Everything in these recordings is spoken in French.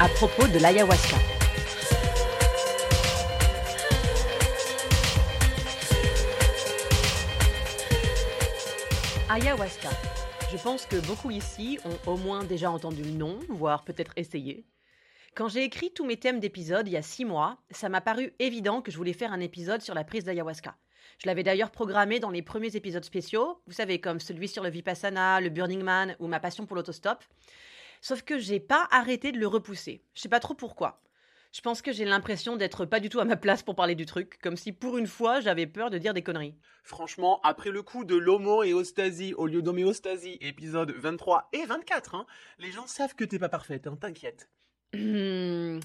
à propos de l'ayahuasca. Ayahuasca. Je pense que beaucoup ici ont au moins déjà entendu le nom, voire peut-être essayé. Quand j'ai écrit tous mes thèmes d'épisodes il y a six mois, ça m'a paru évident que je voulais faire un épisode sur la prise d'ayahuasca. Je l'avais d'ailleurs programmé dans les premiers épisodes spéciaux, vous savez, comme celui sur le Vipassana, le Burning Man ou ma passion pour l'autostop. Sauf que j'ai pas arrêté de le repousser. Je sais pas trop pourquoi. Je pense que j'ai l'impression d'être pas du tout à ma place pour parler du truc, comme si pour une fois j'avais peur de dire des conneries. Franchement, après le coup de l'homo-éostasie au lieu d'homéostasie, épisode 23 et 24, hein, les gens savent que t'es pas parfaite, hein, t'inquiète. Hmm,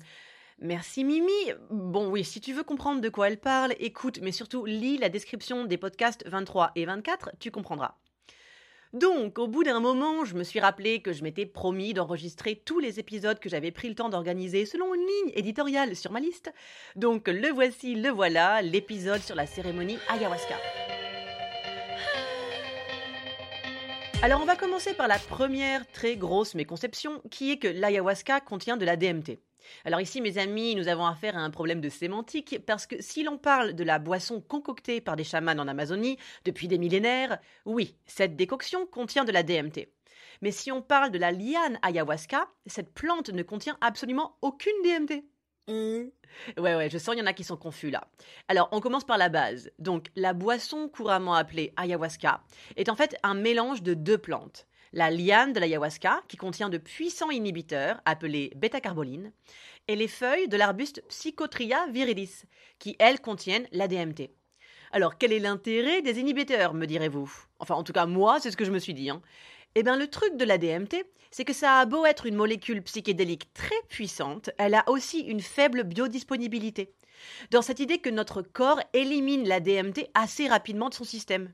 Merci Mimi. Bon oui, si tu veux comprendre de quoi elle parle, écoute, mais surtout lis la description des podcasts 23 et 24, tu comprendras. Donc, au bout d'un moment, je me suis rappelé que je m'étais promis d'enregistrer tous les épisodes que j'avais pris le temps d'organiser selon une ligne éditoriale sur ma liste. Donc, le voici, le voilà, l'épisode sur la cérémonie ayahuasca. Alors, on va commencer par la première très grosse méconception, qui est que l'ayahuasca contient de la DMT. Alors ici, mes amis, nous avons affaire à un problème de sémantique, parce que si l'on parle de la boisson concoctée par des chamans en Amazonie depuis des millénaires, oui, cette décoction contient de la DMT. Mais si on parle de la liane ayahuasca, cette plante ne contient absolument aucune DMT. Ouais, ouais, je sens, il y en a qui sont confus là. Alors, on commence par la base. Donc, la boisson couramment appelée ayahuasca est en fait un mélange de deux plantes. La liane de l'ayahuasca, qui contient de puissants inhibiteurs appelés bêta-carboline, et les feuilles de l'arbuste Psychotria virilis, qui elles contiennent la DMT. Alors, quel est l'intérêt des inhibiteurs, me direz-vous? Enfin, en tout cas, moi, c'est ce que je me suis dit. Hein. Eh bien, le truc de la DMT, c'est que ça a beau être une molécule psychédélique très puissante, elle a aussi une faible biodisponibilité. Dans cette idée que notre corps élimine la DMT assez rapidement de son système,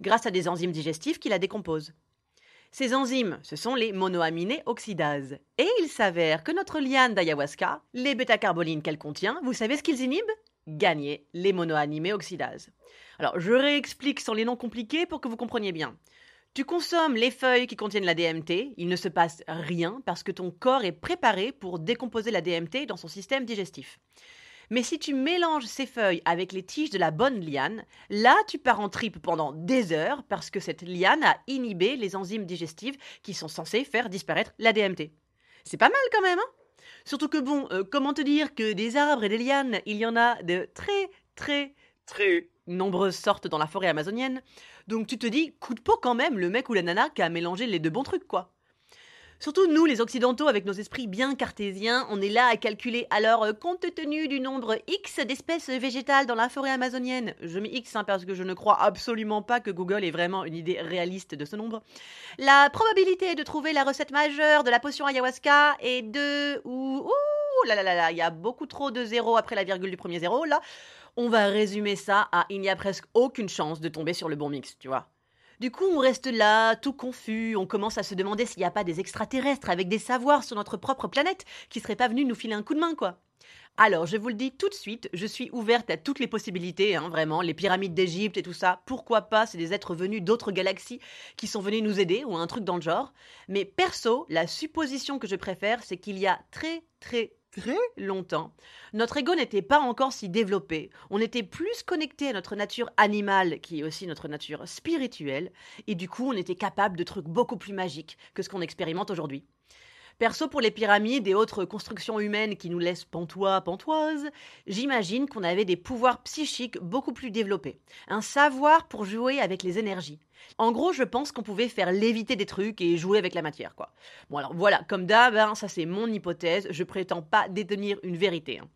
grâce à des enzymes digestifs qui la décomposent. Ces enzymes, ce sont les monoaminés oxydases. Et il s'avère que notre liane d'ayahuasca, les bêta-carbolines qu'elle contient, vous savez ce qu'ils inhibent? Gagner les monoaminés oxydases. Alors, je réexplique sans les noms compliqués pour que vous compreniez bien. Tu consommes les feuilles qui contiennent la DMT, il ne se passe rien parce que ton corps est préparé pour décomposer la DMT dans son système digestif. Mais si tu mélanges ces feuilles avec les tiges de la bonne liane, là tu pars en tripe pendant des heures parce que cette liane a inhibé les enzymes digestives qui sont censées faire disparaître la DMT. C'est pas mal quand même, hein? Surtout que bon, euh, comment te dire que des arbres et des lianes, il y en a de très très Très. nombreuses sortes dans la forêt amazonienne? Donc tu te dis, coup de peau quand même, le mec ou la nana qui a mélangé les deux bons trucs, quoi. Surtout nous, les occidentaux, avec nos esprits bien cartésiens, on est là à calculer. Alors, euh, compte tenu du nombre X d'espèces végétales dans la forêt amazonienne, je mets X hein, parce que je ne crois absolument pas que Google ait vraiment une idée réaliste de ce nombre, la probabilité de trouver la recette majeure de la potion ayahuasca est de... Ouh, ouh là là là là, il y a beaucoup trop de zéros après la virgule du premier zéro, là. On va résumer ça à il n'y a presque aucune chance de tomber sur le bon mix, tu vois. Du coup, on reste là, tout confus, on commence à se demander s'il n'y a pas des extraterrestres avec des savoirs sur notre propre planète qui seraient pas venus nous filer un coup de main, quoi. Alors, je vous le dis tout de suite, je suis ouverte à toutes les possibilités, hein, vraiment, les pyramides d'Égypte et tout ça, pourquoi pas, c'est des êtres venus d'autres galaxies qui sont venus nous aider, ou un truc dans le genre. Mais perso, la supposition que je préfère, c'est qu'il y a très, très, Très longtemps, notre ego n'était pas encore si développé. On était plus connecté à notre nature animale, qui est aussi notre nature spirituelle, et du coup, on était capable de trucs beaucoup plus magiques que ce qu'on expérimente aujourd'hui. Perso, pour les pyramides et autres constructions humaines qui nous laissent pantois, pantoises, j'imagine qu'on avait des pouvoirs psychiques beaucoup plus développés. Un savoir pour jouer avec les énergies. En gros, je pense qu'on pouvait faire léviter des trucs et jouer avec la matière, quoi. Bon, alors voilà, comme d'hab, hein, ça c'est mon hypothèse, je prétends pas détenir une vérité. hein.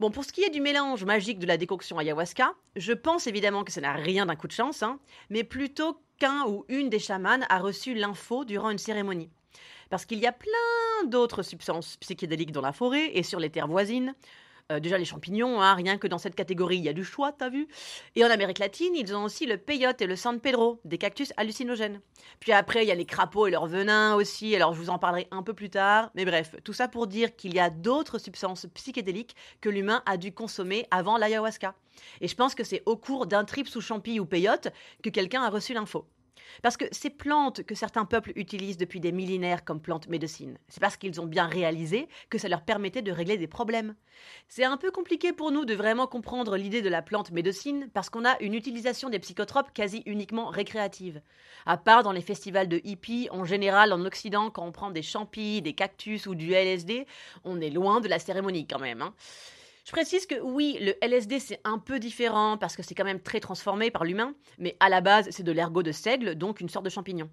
Bon, pour ce qui est du mélange magique de la décoction ayahuasca, je pense évidemment que ça n'a rien d'un coup de chance, hein, mais plutôt qu'un ou une des chamans a reçu l'info durant une cérémonie. Parce qu'il y a plein d'autres substances psychédéliques dans la forêt et sur les terres voisines. Euh, déjà les champignons, hein, rien que dans cette catégorie, il y a du choix, t'as vu Et en Amérique latine, ils ont aussi le peyote et le San Pedro, des cactus hallucinogènes. Puis après, il y a les crapauds et leur venin aussi, alors je vous en parlerai un peu plus tard. Mais bref, tout ça pour dire qu'il y a d'autres substances psychédéliques que l'humain a dû consommer avant l'ayahuasca. Et je pense que c'est au cours d'un trip sous champi ou peyote que quelqu'un a reçu l'info. Parce que ces plantes que certains peuples utilisent depuis des millénaires comme plantes médecines, c'est parce qu'ils ont bien réalisé que ça leur permettait de régler des problèmes. C'est un peu compliqué pour nous de vraiment comprendre l'idée de la plante médecine parce qu'on a une utilisation des psychotropes quasi uniquement récréative. À part dans les festivals de hippies, en général en Occident, quand on prend des champis, des cactus ou du LSD, on est loin de la cérémonie quand même. hein. Je précise que oui, le LSD c'est un peu différent parce que c'est quand même très transformé par l'humain, mais à la base c'est de l'ergot de seigle, donc une sorte de champignon.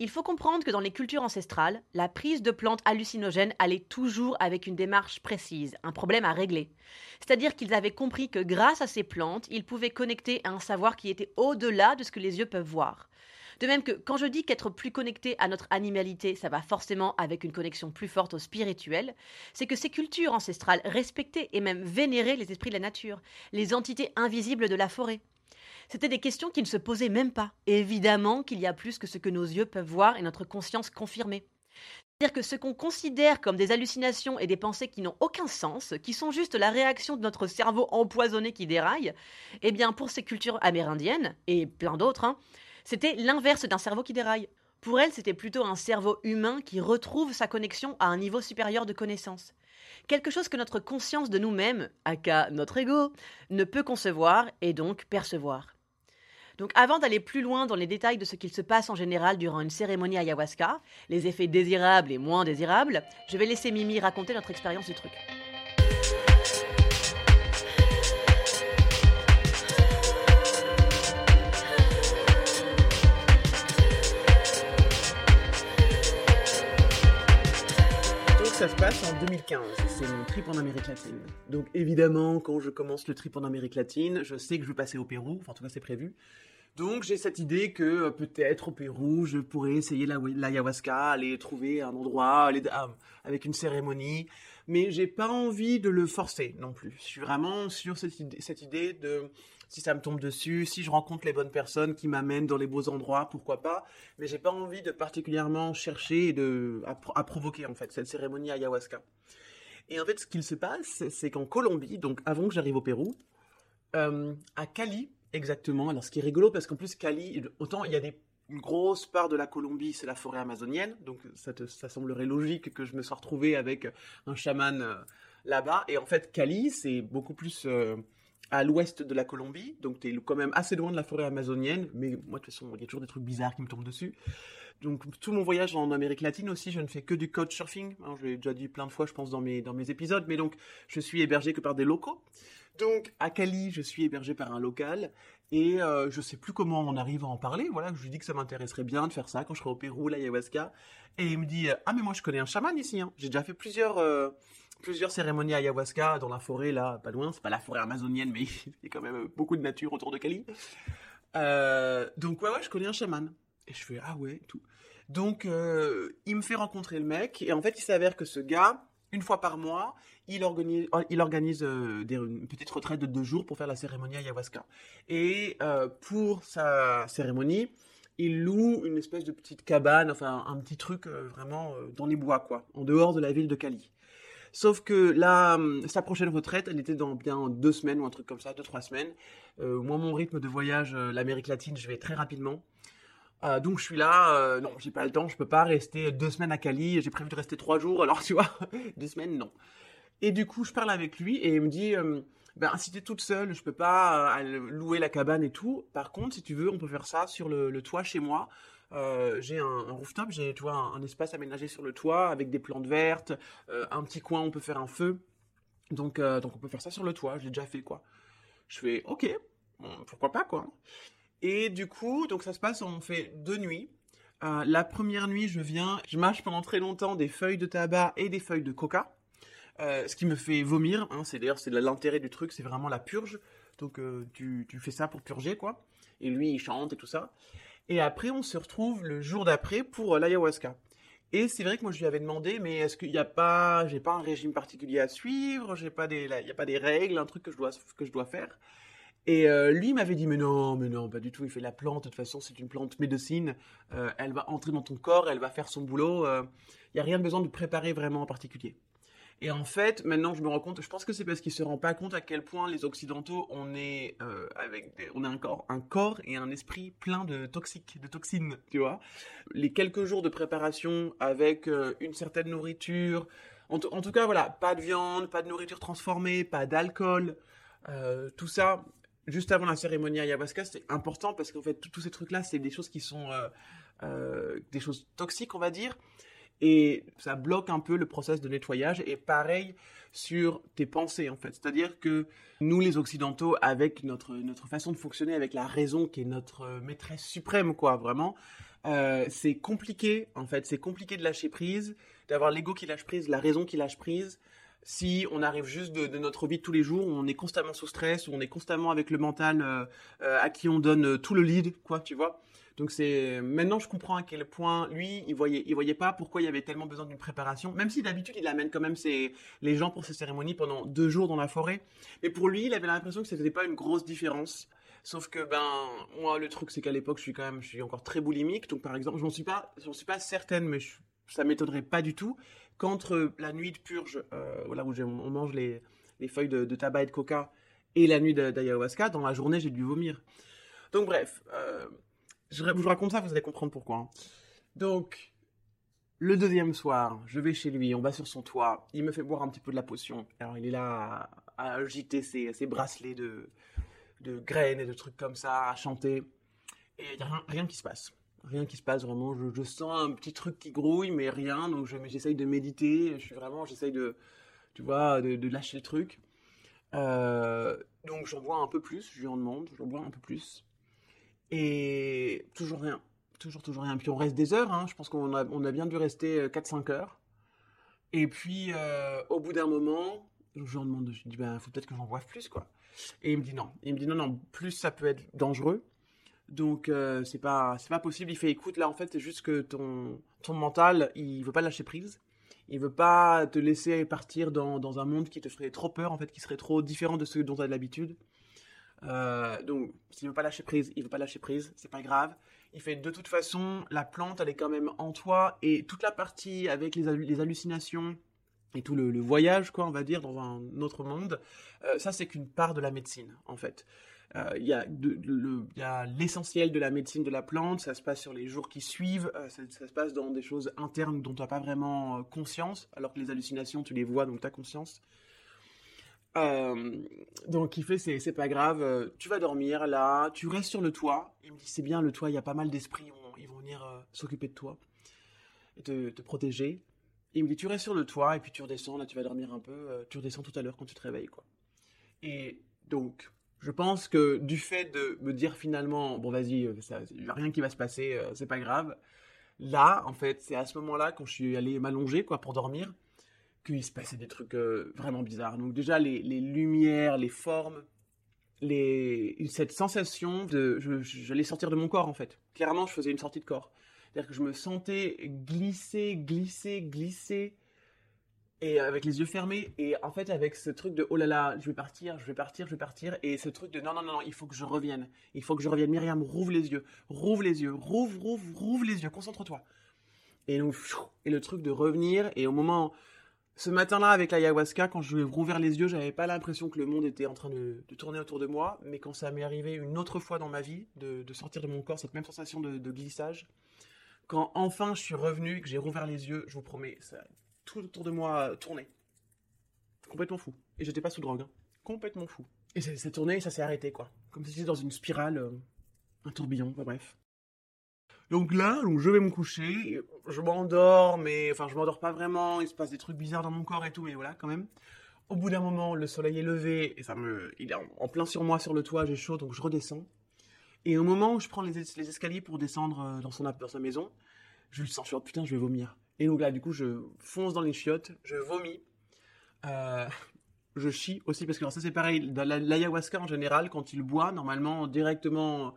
Il faut comprendre que dans les cultures ancestrales, la prise de plantes hallucinogènes allait toujours avec une démarche précise, un problème à régler. C'est-à-dire qu'ils avaient compris que grâce à ces plantes, ils pouvaient connecter à un savoir qui était au-delà de ce que les yeux peuvent voir. De même que quand je dis qu'être plus connecté à notre animalité, ça va forcément avec une connexion plus forte au spirituel, c'est que ces cultures ancestrales respectaient et même vénéraient les esprits de la nature, les entités invisibles de la forêt. C'était des questions qui ne se posaient même pas. Évidemment qu'il y a plus que ce que nos yeux peuvent voir et notre conscience confirmer. C'est-à-dire que ce qu'on considère comme des hallucinations et des pensées qui n'ont aucun sens, qui sont juste la réaction de notre cerveau empoisonné qui déraille, eh bien pour ces cultures amérindiennes, et plein d'autres, hein, c'était l'inverse d'un cerveau qui déraille. Pour elles, c'était plutôt un cerveau humain qui retrouve sa connexion à un niveau supérieur de connaissance. Quelque chose que notre conscience de nous-mêmes, aka notre ego, ne peut concevoir et donc percevoir. Donc avant d'aller plus loin dans les détails de ce qu'il se passe en général durant une cérémonie ayahuasca, les effets désirables et moins désirables, je vais laisser Mimi raconter notre expérience du truc. 2015, c'est mon trip en Amérique latine. Donc évidemment, quand je commence le trip en Amérique latine, je sais que je vais passer au Pérou, enfin en tout cas c'est prévu. Donc j'ai cette idée que euh, peut-être au Pérou, je pourrais essayer la- l'ayahuasca, aller trouver un endroit, aller avec une cérémonie, mais j'ai pas envie de le forcer non plus. Je suis vraiment sur cette idée de si ça me tombe dessus, si je rencontre les bonnes personnes qui m'amènent dans les beaux endroits, pourquoi pas. Mais j'ai pas envie de particulièrement chercher et de à, pro- à provoquer en fait cette cérémonie ayahuasca. Et en fait, ce qu'il se passe, c'est qu'en Colombie, donc avant que j'arrive au Pérou, euh, à Cali exactement. Alors ce qui est rigolo parce qu'en plus Cali, autant il y a une grosse part de la Colombie, c'est la forêt amazonienne, donc ça semblerait logique que je me sois retrouvé avec un chaman euh, là-bas. Et en fait, Cali, c'est beaucoup plus euh, à l'ouest de la Colombie, donc tu es quand même assez loin de la forêt amazonienne, mais moi, de toute façon, il y a toujours des trucs bizarres qui me tombent dessus. Donc, tout mon voyage en Amérique latine aussi, je ne fais que du couchsurfing. Hein, je l'ai déjà dit plein de fois, je pense, dans mes, dans mes épisodes, mais donc, je suis hébergé que par des locaux. Donc, à Cali, je suis hébergé par un local, et euh, je sais plus comment on arrive à en parler. Voilà, je lui dis que ça m'intéresserait bien de faire ça quand je serai au Pérou, l'ayahuasca. Et il me dit, ah, mais moi, je connais un chaman ici, hein. J'ai déjà fait plusieurs, euh, plusieurs cérémonies ayahuasca dans la forêt, là, pas loin. C'est pas la forêt amazonienne, mais il y a quand même beaucoup de nature autour de Cali. Euh, donc, ouais, ouais, je connais un chaman. Et je fais, ah ouais, tout. Donc, euh, il me fait rencontrer le mec, et en fait, il s'avère que ce gars, une fois par mois, il organise, il organise euh, des- une petite retraite de deux jours pour faire la cérémonie ayahuasca. Et euh, pour sa cérémonie, il loue une espèce de petite cabane, enfin un petit truc euh, vraiment euh, dans les bois, quoi, en dehors de la ville de Cali. Sauf que là, hum, sa prochaine retraite, elle était dans bien deux semaines ou un truc comme ça, deux, trois semaines. Euh, moi, mon rythme de voyage, euh, l'Amérique latine, je vais très rapidement. Euh, donc je suis là, non, j'ai pas le temps, je peux pas rester deux semaines à Cali, j'ai prévu de rester trois jours, alors tu vois, deux semaines, non. Et du coup, je parle avec lui et il me dit, euh, ben si t'es toute seule, je peux pas louer la cabane et tout. Par contre, si tu veux, on peut faire ça sur le toit chez moi. Euh, j'ai un, rooftop, j'ai tu vois un, espace aménagé sur le toit avec des plantes vertes, euh, un petit coin où on peut faire un feu. Donc euh, donc on peut faire ça sur le toit. Je l'ai déjà fait quoi. Je fais ok, pourquoi pas quoi. Et du coup donc ça se passe, on fait deux nuits. La première nuit, je viens, je mâche pendant très longtemps des feuilles de tabac et des feuilles de coca. Ce qui me fait vomir, hein, c'est d'ailleurs c'est l'intérêt du truc, c'est vraiment la purge. Donc tu, tu fais ça pour purger quoi. Et lui il chante et tout ça. Et après on se retrouve le jour d'après pour euh, l'ayahuasca. Et c'est vrai que moi je lui avais demandé, mais est-ce qu'il n'y a pas, j'ai pas un régime particulier à suivre, j'ai pas des, il y a pas des règles, un truc que je dois que je dois faire? Et euh, lui m'avait dit mais non, mais non, pas du tout. Il fait la plante. De toute façon, c'est une plante médecine. Euh, elle va entrer dans ton corps, elle va faire son boulot. Il n'y a rien besoin de préparer vraiment en particulier. Et en fait, maintenant, je me rends compte. Je pense que c'est parce qu'il se rend pas compte à quel point les occidentaux, on est euh, avec, on a un corps, un corps et un esprit plein de toxiques, de toxines, tu vois. Les quelques jours de préparation avec euh, une certaine nourriture. En, tout cas, voilà, pas de viande, pas de nourriture transformée, pas d'alcool. Euh, tout ça, juste avant la cérémonie ayahuasca, c'est important parce qu'en fait, tous ces trucs-là, c'est des choses qui sont des choses toxiques, on va dire. Et ça bloque un peu le process de nettoyage. Et pareil sur tes pensées, en fait. C'est-à-dire que nous, les Occidentaux, avec notre, notre façon de fonctionner, avec la raison qui est notre maîtresse suprême, quoi, vraiment, euh, c'est compliqué, en fait. C'est compliqué de lâcher prise, d'avoir l'ego qui lâche prise, la raison qui lâche prise si on arrive juste de, notre vie de tous les jours, où on est constamment sous stress, où on est constamment avec le mental euh, euh, à qui on donne euh, tout le lead, quoi, tu vois. Donc c'est maintenant je comprends à quel point lui il voyait il voyait pas pourquoi il y avait tellement besoin d'une préparation même si d'habitude il amène quand même ses les gens pour ces cérémonies pendant deux jours dans la forêt. Mais pour lui il avait l'impression que c'était pas une grosse différence. Sauf que ben moi le truc c'est qu'à l'époque je suis quand même je suis encore très boulimique. Donc par exemple je m'en suis pas j'en suis pas certaine mais je, ça m'étonnerait pas du tout qu'entre la nuit de purge, euh, voilà où on mange les, les feuilles de, de, tabac et de coca, et la nuit d'ayahuasca, dans la journée j'ai dû vomir. Donc bref, euh, je, vous raconte ça, vous allez comprendre pourquoi. Hein. Donc, le deuxième soir, je vais chez lui, on va sur son toit, il me fait boire un petit peu de la potion. Alors il est là à, à agiter ses, bracelets de, graines et de trucs comme ça, à chanter, et il n'y a rien, rien qui se passe rien qui se passe vraiment. Je, sens un petit truc qui grouille, mais rien. Donc j'essaye de méditer. Je suis vraiment, j'essaye de, tu vois, de, lâcher le truc. Euh, donc j'en bois un peu plus. Je lui en demande, j'en bois un peu plus. Et toujours rien. Toujours, toujours rien. Puis on reste des heures. Hein. Je pense qu'on a, on a bien dû rester 4-5 heures. Et puis euh, au bout d'un moment, je lui demande, je dis, ben, faut peut-être que j'en boive plus, quoi. Et il me dit non. Il me dit non, non, plus ça peut être dangereux. Donc euh, c'est pas c'est pas possible. Il fait écoute là en fait c'est juste que ton ton mental il veut pas lâcher prise. Il veut pas te laisser partir dans, dans un monde qui te ferait trop peur en fait, qui serait trop différent de ce dont tu as l'habitude. Euh, donc s'il veut pas lâcher prise, il veut pas lâcher prise, c'est pas grave. Il fait de toute façon la plante elle est quand même en toi et toute la partie avec les, hallucinations et tout le, voyage quoi on va dire dans un autre monde, euh, ça c'est qu'une part de la médecine en fait. Euh, il y a l'essentiel de la médecine de la plante, ça se passe sur les jours qui suivent, ça, ça, se passe dans des choses internes dont tu n'as pas vraiment conscience, alors que les hallucinations, tu les vois, donc tu as conscience. Euh, donc il fait, c'est pas grave, tu vas dormir là, tu restes sur le toit. Il me dit, c'est bien, le toit, il y a pas mal d'esprits, ils vont venir s'occuper de toi et te, te protéger. Il me dit, tu restes sur le toit et puis tu redescends, là tu vas dormir un peu, tu redescends tout à l'heure quand tu te réveilles, quoi. Et donc, je pense que du fait de me dire finalement, bon vas-y, il a rien qui va se passer, euh, c'est pas grave. Là, en fait, c'est à ce moment-là, quand je suis allé m'allonger quoi pour dormir, qu'il se passait des trucs euh, vraiment bizarres. Donc déjà, les, lumières, les formes, cette sensation de... J'allais sortir de mon corps, en fait. Clairement, je faisais une sortie de corps. C'est-à-dire que je me sentais glisser, glisser, glisser et avec les yeux fermés et en fait avec ce truc de oh là là je vais partir je vais partir je vais partir et ce truc de non non non, non il faut que je revienne il faut que je revienne Myriam rouvre les yeux rouvre les yeux rouvre rouvre rouvre les yeux concentre-toi et donc et le truc de revenir et au moment ce matin-là avec l'ayahuasca quand je vais rouvert les yeux j'avais pas l'impression que le monde était en train de, tourner autour de moi mais quand ça m'est arrivé une autre fois dans ma vie de, sortir de mon corps cette même sensation de, glissage quand enfin je suis revenu et que j'ai rouvert les yeux je vous promets ça tout autour de moi tournait. Complètement fou. Et j'étais pas sous drogue. Hein. Complètement fou. Et ça s'est tourné et ça s'est arrêté, quoi. Comme si j'étais dans une spirale, euh, un tourbillon, enfin bref. Donc là, je vais me coucher, je m'endors, mais enfin je m'endors pas vraiment, il se passe des trucs bizarres dans mon corps et tout, mais voilà quand même. Au bout d'un moment, le soleil est levé et ça me, il est en, plein sur moi sur le toit, j'ai chaud, donc je redescends. Et au moment où je prends les, escaliers pour descendre euh, dans, son, dans sa maison, je le sens, je oh, putain, je vais vomir. Et donc là, du coup, je fonce dans les chiottes, je vomis. Euh, je chie aussi parce que ça c'est pareil. L'ayahuasca en général, quand il boit, normalement directement,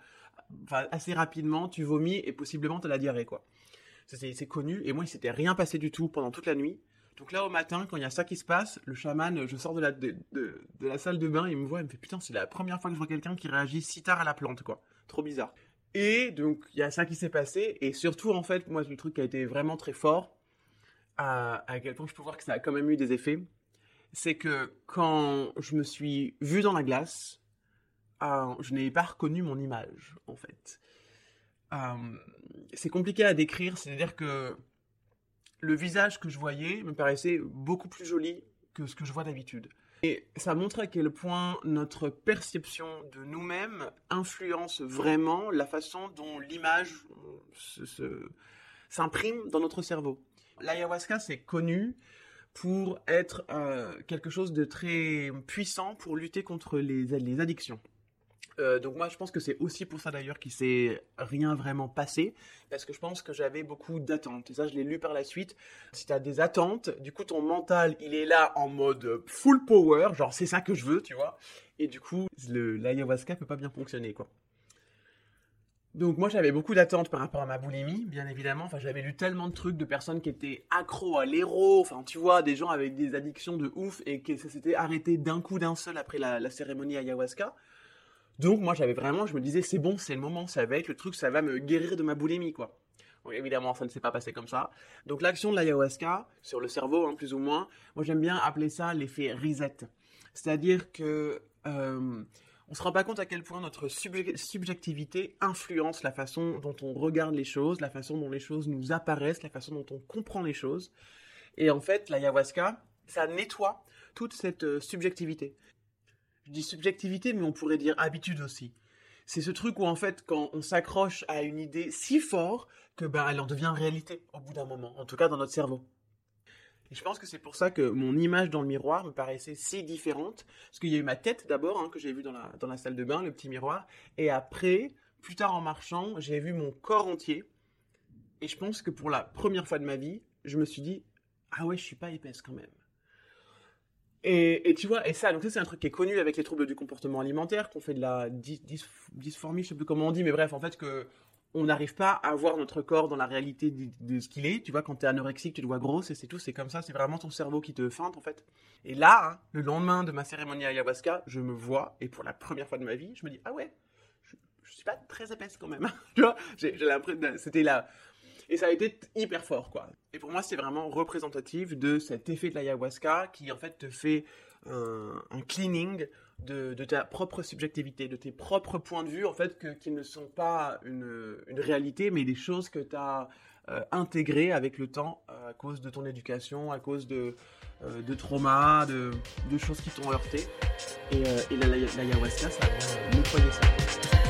assez rapidement, tu vomis et possiblement tu as la diarrhée quoi. C'est connu et moi il s'était rien passé du tout pendant toute la nuit. Donc là au matin, quand il y a ça qui se passe, le chaman, je sors de la, de, de, la salle de bain, il me voit, il me fait putain c'est la première fois que je vois quelqu'un qui réagit si tard à la plante quoi. Trop bizarre. Et donc il y a ça qui s'est passé et surtout en fait moi le truc qui a été vraiment très fort, à, à quel point je peux voir que ça a quand même eu des effets c'est que quand je me suis vu dans la glace, je n'ai pas reconnu mon image, en fait. Euh, c'est compliqué à décrire, c'est-à-dire que le visage que je voyais me paraissait beaucoup plus joli que ce que je vois d'habitude. Et ça montre à quel point notre perception de nous-mêmes influence vraiment la façon dont l'image s'imprime dans notre cerveau. L'ayahuasca, c'est connu pour être euh, quelque chose de très puissant pour lutter contre les addictions. Euh, donc moi je pense que c'est aussi pour ça d'ailleurs qu'il s'est rien vraiment passé. Parce que je pense que j'avais beaucoup d'attentes. Et ça je l'ai lu par la suite. Si tu as des attentes du coup ton mental il est là en mode full power. Genre c'est ça que je veux tu vois. Et du coup l'ayahuasca peut pas bien fonctionner quoi. Donc moi j'avais beaucoup d'attentes par rapport à ma boulimie, bien évidemment. Enfin j'avais lu tellement de trucs de personnes qui étaient accros à l'héros, enfin tu vois, des gens avec des addictions de ouf et que ça s'était arrêté d'un coup d'un seul après la, cérémonie ayahuasca. Donc moi j'avais vraiment, je me disais c'est bon, c'est le moment, ça va être le truc, ça va me guérir de ma boulimie quoi. Évidemment ça ne s'est pas passé comme ça. Donc l'action de l'ayahuasca sur le cerveau, hein, plus ou moins, moi j'aime bien appeler ça l'effet reset. C'est-à-dire que euh, on se rend pas compte à quel point notre subjectivité influence la façon dont on regarde les choses, la façon dont les choses nous apparaissent, la façon dont on comprend les choses. Et en fait, l'ayahuasca, ça nettoie toute cette euh, subjectivité. Je dis subjectivité, mais on pourrait dire habitude aussi. C'est ce truc où en fait, quand on s'accroche à une idée si fort que ben elle en devient réalité au bout d'un moment, en tout cas dans notre cerveau. Et je pense que c'est pour ça que mon image dans le miroir me paraissait si différente. Parce qu'il y a eu ma tête d'abord, hein, que j'ai vue dans la, dans la salle de bain, le petit miroir. Et après, plus tard en marchant, j'ai vu mon corps entier. Et je pense que pour la première fois de ma vie, je me suis dit, ah ouais, je suis pas épaisse quand même. Et, tu vois, et ça, donc ça c'est un truc qui est connu avec les troubles du comportement alimentaire, qu'on fait de la dysphorie, je sais plus comment on dit, mais bref, en fait que on n'arrive pas à voir notre corps dans la réalité de, ce qu'il est. Tu vois, quand tu es anorexique, tu te vois grosse et c'est tout. C'est comme ça, c'est vraiment ton cerveau qui te feinte en fait. Et là, hein, le lendemain de ma cérémonie ayahuasca, je me vois et pour la première fois de ma vie, je me dis ah ouais, je, je suis pas très épaisse quand même. tu vois, j'ai l'impression, c'était là. Et ça a été hyper fort, quoi. Et pour moi, c'est vraiment représentatif de cet effet de l'ayahuasca qui, en fait, te fait un, cleaning de, ta propre subjectivité, de tes propres points de vue, en fait, que, qui ne sont pas une, réalité, mais des choses que tu as euh, intégrées avec le temps à cause de ton éducation, à cause de, euh, de traumas, de, choses qui t'ont heurté. Et, euh, et l'ayahuasca, ça vient nettoyer ça.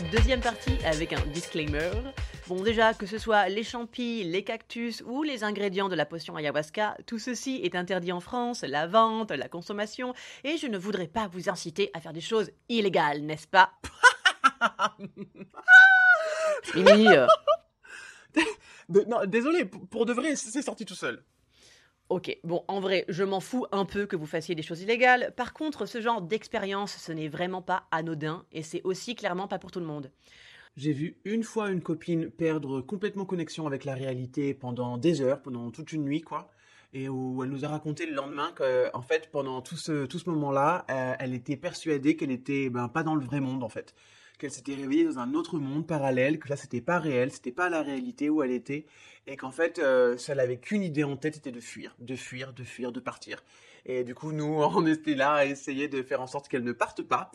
Cette deuxième partie avec un disclaimer. Bon, déjà, que ce soit les champis, les cactus ou les ingrédients de la potion ayahuasca, tout ceci est interdit en France, la vente, la consommation, et je ne voudrais pas vous inciter à faire des choses illégales, n'est-ce pas? Mimi euh. non, désolé, pour de vrai, c'est sorti tout seul. Ok, bon, en vrai, je m'en fous un peu que vous fassiez des choses illégales. Par contre, ce genre d'expérience, ce n'est vraiment pas anodin et c'est aussi clairement pas pour tout le monde. J'ai vu une fois une copine perdre complètement connexion avec la réalité pendant des heures, pendant toute une nuit, quoi. Et où elle nous a raconté le lendemain qu'en fait, pendant tout ce, tout ce moment-là, euh, elle était persuadée qu'elle était ben, pas dans le vrai monde, en fait qu'elle s'était réveillée dans un autre monde parallèle, que là c'était pas réel, c'était pas la réalité où elle était, et qu'en fait, euh, ça n'avait qu'une idée en tête, c'était de fuir, de fuir, de fuir, de partir. Et du coup, nous, on était là à essayer de faire en sorte qu'elle ne parte pas.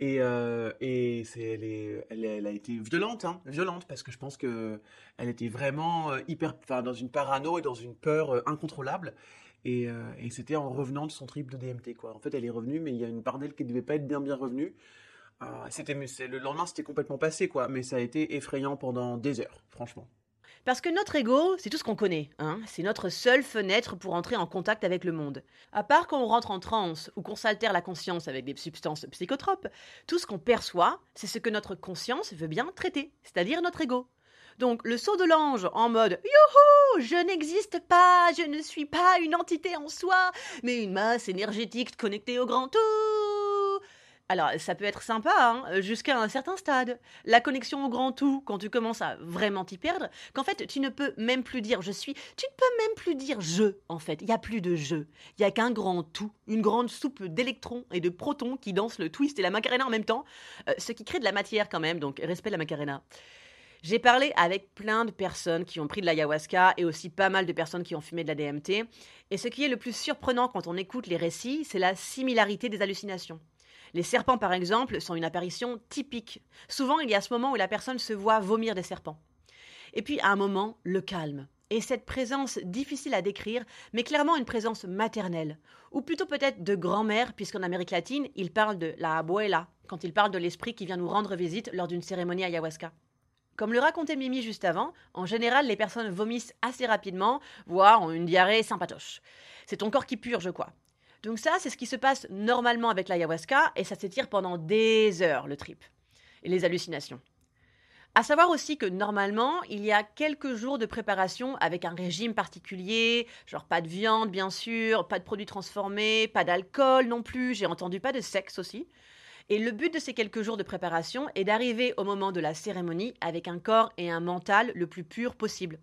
Et, euh, et c'est, elle, est, elle, a été violente, hein, violente, parce que je pense que elle était vraiment euh, hyper, enfin, dans une parano et dans une peur euh, incontrôlable. Et, et c'était en revenant de son trip de DMT, quoi. En fait, elle est revenue, mais il y a une part d'elle qui devait pas être bien bien revenue. Euh, c'était, le lendemain, c'était complètement passé, quoi. Mais ça a été effrayant pendant des heures, franchement. Parce que notre ego, c'est tout ce qu'on connaît. Hein c'est notre seule fenêtre pour entrer en contact avec le monde. À part quand on rentre en transe ou qu'on s'altère la conscience avec des substances psychotropes, tout ce qu'on perçoit, c'est ce que notre conscience veut bien traiter, c'est-à-dire notre ego. Donc le saut de l'ange en mode Youhou, je n'existe pas, je ne suis pas une entité en soi, mais une masse énergétique connectée au grand tout. Alors, ça peut être sympa, hein, jusqu'à un certain stade. La connexion au grand tout, quand tu commences à vraiment t'y perdre, qu'en fait, tu ne peux même plus dire je suis, tu ne peux même plus dire je, en fait. Il n'y a plus de je. Il n'y a qu'un grand tout, une grande soupe d'électrons et de protons qui dansent le twist et la macarena en même temps, euh, ce qui crée de la matière quand même, donc respect de la macarena. J'ai parlé avec plein de personnes qui ont pris de l'ayahuasca et aussi pas mal de personnes qui ont fumé de la DMT. Et ce qui est le plus surprenant quand on écoute les récits, c'est la similarité des hallucinations. Les serpents, par exemple, sont une apparition typique. Souvent, il y a ce moment où la personne se voit vomir des serpents. Et puis, à un moment, le calme. Et cette présence difficile à décrire, mais clairement une présence maternelle, ou plutôt peut-être de grand-mère, puisqu'en Amérique latine, il parle de la abuela, quand il parle de l'esprit qui vient nous rendre visite lors d'une cérémonie ayahuasca. Comme le racontait Mimi juste avant, en général, les personnes vomissent assez rapidement, voire ont une diarrhée sympatoche. C'est ton corps qui purge, quoi. Donc ça, c'est ce qui se passe normalement avec l'ayahuasca, et ça s'étire pendant des heures, le trip. Et les hallucinations. À savoir aussi que normalement, il y a quelques jours de préparation avec un régime particulier, genre pas de viande bien sûr, pas de produits transformés, pas d'alcool non plus, j'ai entendu pas de sexe aussi. Et le but de ces quelques jours de préparation est d'arriver au moment de la cérémonie avec un corps et un mental le plus pur possible.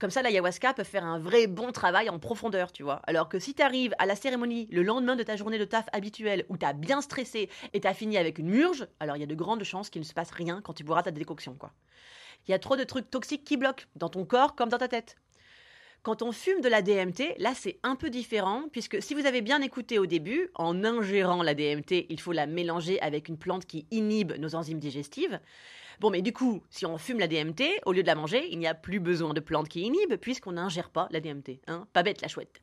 Comme ça, l'ayahuasca peut faire un vrai bon travail en profondeur, tu vois. Alors que si tu arrives à la cérémonie le lendemain de ta journée de taf habituelle où tu as bien stressé et tu as fini avec une murge, alors il y a de grandes chances qu'il ne se passe rien quand tu boiras ta décoction, quoi. Il y a trop de trucs toxiques qui bloquent, dans ton corps comme dans ta tête. Quand on fume de la DMT, là c'est un peu différent, puisque si vous avez bien écouté au début, en ingérant la DMT, il faut la mélanger avec une plante qui inhibe nos enzymes digestives. Bon, mais du coup, si on fume la DMT, au lieu de la manger, il n'y a plus besoin de plantes qui inhibent, puisqu'on n'ingère pas la DMT. Hein pas bête la chouette.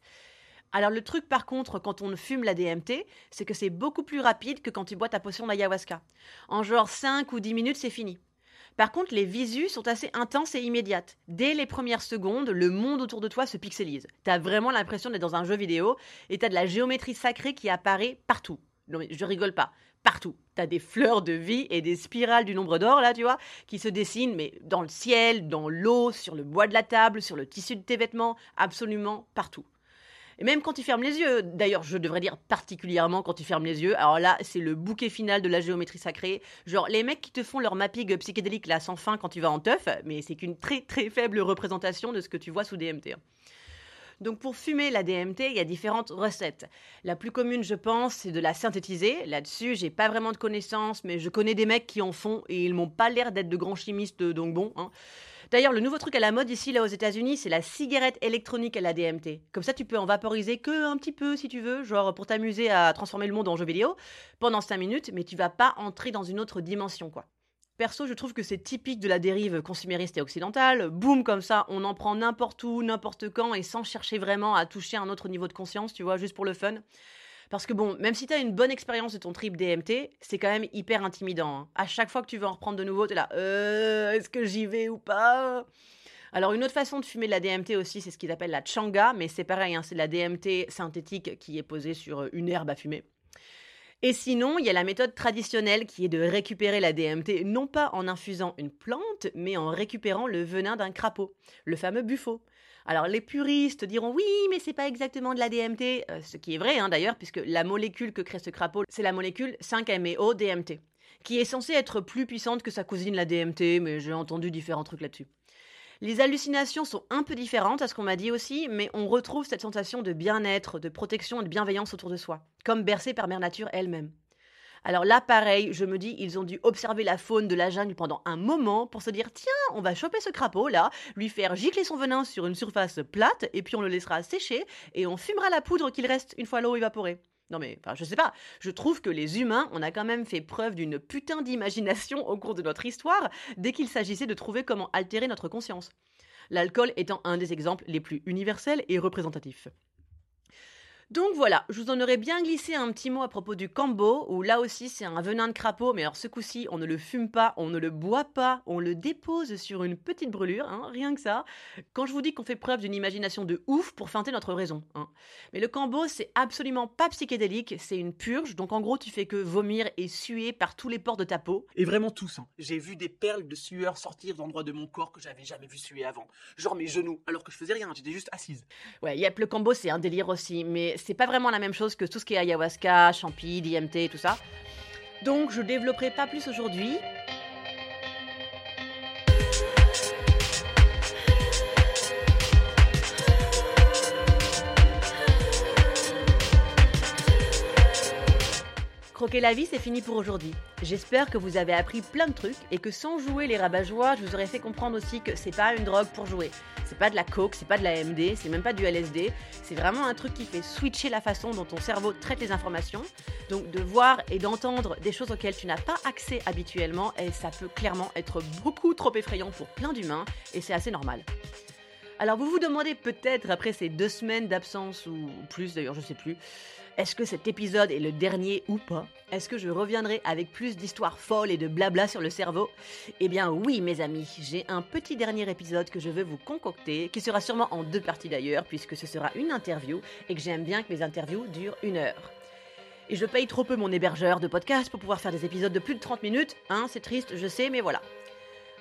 Alors le truc par contre, quand on fume la DMT, c'est que c'est beaucoup plus rapide que quand tu bois ta potion d'ayahuasca. En genre 5 ou 10 minutes, c'est fini. Par contre, les visus sont assez intenses et immédiates. Dès les premières secondes, le monde autour de toi se pixelise. T'as vraiment l'impression d'être dans un jeu vidéo et t'as de la géométrie sacrée qui apparaît partout. Non mais je rigole pas, partout. T'as des fleurs de vie et des spirales du nombre d'or là, tu vois, qui se dessinent mais dans le ciel, dans l'eau, sur le bois de la table, sur le tissu de tes vêtements, absolument partout. Et même quand tu fermes les yeux, d'ailleurs je devrais dire particulièrement quand tu fermes les yeux, alors là c'est le bouquet final de la géométrie sacrée. Genre les mecs qui te font leur mapping psychédélique là sans fin quand tu vas en teuf, mais c'est qu'une très très faible représentation de ce que tu vois sous DMT. Donc pour fumer la DMT, il y a différentes recettes. La plus commune, je pense, c'est de la synthétiser. Là-dessus, j'ai pas vraiment de connaissances, mais je connais des mecs qui en font et ils m'ont pas l'air d'être de grands chimistes, donc bon. Hein. D'ailleurs, le nouveau truc à la mode ici, là aux États-Unis, c'est la cigarette électronique à la DMT. Comme ça, tu peux en vaporiser que un petit peu si tu veux, genre pour t'amuser à transformer le monde en jeu vidéo pendant 5 minutes, mais tu vas pas entrer dans une autre dimension, quoi. Perso, je trouve que c'est typique de la dérive consumériste et occidentale. Boum, comme ça, on en prend n'importe où, n'importe quand, et sans chercher vraiment à toucher un autre niveau de conscience, tu vois, juste pour le fun. Parce que bon, même si t'as une bonne expérience de ton trip DMT, c'est quand même hyper intimidant. Hein. À chaque fois que tu veux en reprendre de nouveau, t'es là, euh, est-ce que j'y vais ou pas? Alors une autre façon de fumer de la DMT aussi, c'est ce qu'ils appellent la changa, mais c'est pareil, hein, c'est de la DMT synthétique qui est posée sur une herbe à fumer. Et sinon, il y a la méthode traditionnelle qui est de récupérer la DMT, non pas en infusant une plante, mais en récupérant le venin d'un crapaud, le fameux buffo. Alors les puristes diront oui, mais c'est pas exactement de la DMT, euh, ce qui est vrai hein, d'ailleurs, puisque la molécule que crée ce crapaud, c'est la molécule 5-MeO-DMT, qui est censée être plus puissante que sa cousine la DMT, mais j'ai entendu différents trucs là-dessus. Les hallucinations sont un peu différentes à ce qu'on m'a dit aussi, mais on retrouve cette sensation de bien-être, de protection et de bienveillance autour de soi, comme bercée par Mère Nature elle-même. Alors là, pareil, je me dis, ils ont dû observer la faune de la jungle pendant un moment pour se dire, tiens, on va choper ce crapaud là, lui faire gicler son venin sur une surface plate, et puis on le laissera sécher, et on fumera la poudre qu'il reste une fois l'eau évaporée. Non mais, enfin, je sais pas, je trouve que les humains, on a quand même fait preuve d'une putain d'imagination au cours de notre histoire dès qu'il s'agissait de trouver comment altérer notre conscience. L'alcool étant un des exemples les plus universels et représentatifs. Donc voilà, je vous en aurais bien glissé un petit mot à propos du cambo, où là aussi c'est un venin de crapaud, mais alors ce coup-ci on ne le fume pas, on ne le boit pas, on le dépose sur une petite brûlure, hein, rien que ça. Quand je vous dis qu'on fait preuve d'une imagination de ouf pour feinter notre raison. Hein. Mais le cambo c'est absolument pas psychédélique, c'est une purge, donc en gros tu fais que vomir et suer par tous les pores de ta peau. Et vraiment tous, hein. j'ai vu des perles de sueur sortir d'endroits de mon corps que j'avais jamais vu suer avant. Genre mes genoux, alors que je faisais rien, j'étais juste assise. Ouais, yep, le cambo c'est un délire aussi, mais c'est pas vraiment la même chose que tout ce qui est ayahuasca, champi, DMT, tout ça. Donc je développerai pas plus aujourd'hui. Croquer la vie, c'est fini pour aujourd'hui. J'espère que vous avez appris plein de trucs et que sans jouer les rabat je vous aurais fait comprendre aussi que c'est pas une drogue pour jouer. C'est pas de la coke, c'est pas de la MD, c'est même pas du LSD. C'est vraiment un truc qui fait switcher la façon dont ton cerveau traite les informations. Donc de voir et d'entendre des choses auxquelles tu n'as pas accès habituellement, et ça peut clairement être beaucoup trop effrayant pour plein d'humains et c'est assez normal. Alors vous vous demandez peut-être après ces deux semaines d'absence ou plus d'ailleurs, je sais plus. Est-ce que cet épisode est le dernier ou pas? Est-ce que je reviendrai avec plus d'histoires folles et de blabla sur le cerveau? Eh bien oui mes amis, j'ai un petit dernier épisode que je veux vous concocter, qui sera sûrement en deux parties d'ailleurs, puisque ce sera une interview, et que j'aime bien que mes interviews durent une heure. Et je paye trop peu mon hébergeur de podcast pour pouvoir faire des épisodes de plus de 30 minutes, hein, c'est triste, je sais, mais voilà.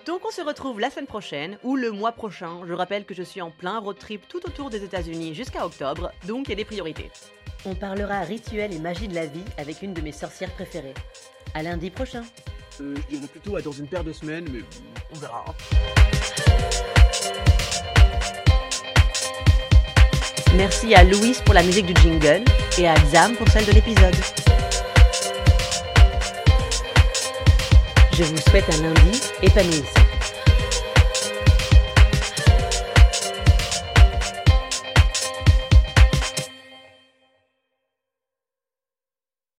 Donc on se retrouve la semaine prochaine ou le mois prochain. Je rappelle que je suis en plein road trip tout autour des États-Unis jusqu'à octobre, donc il y a des priorités. On parlera rituel et magie de la vie avec une de mes sorcières préférées. À lundi prochain. Euh, je dirais plutôt à dans une paire de semaines, mais on verra. Merci à Louise pour la musique du jingle et à Zam pour celle de l'épisode. Je vous souhaite un lundi épanoui.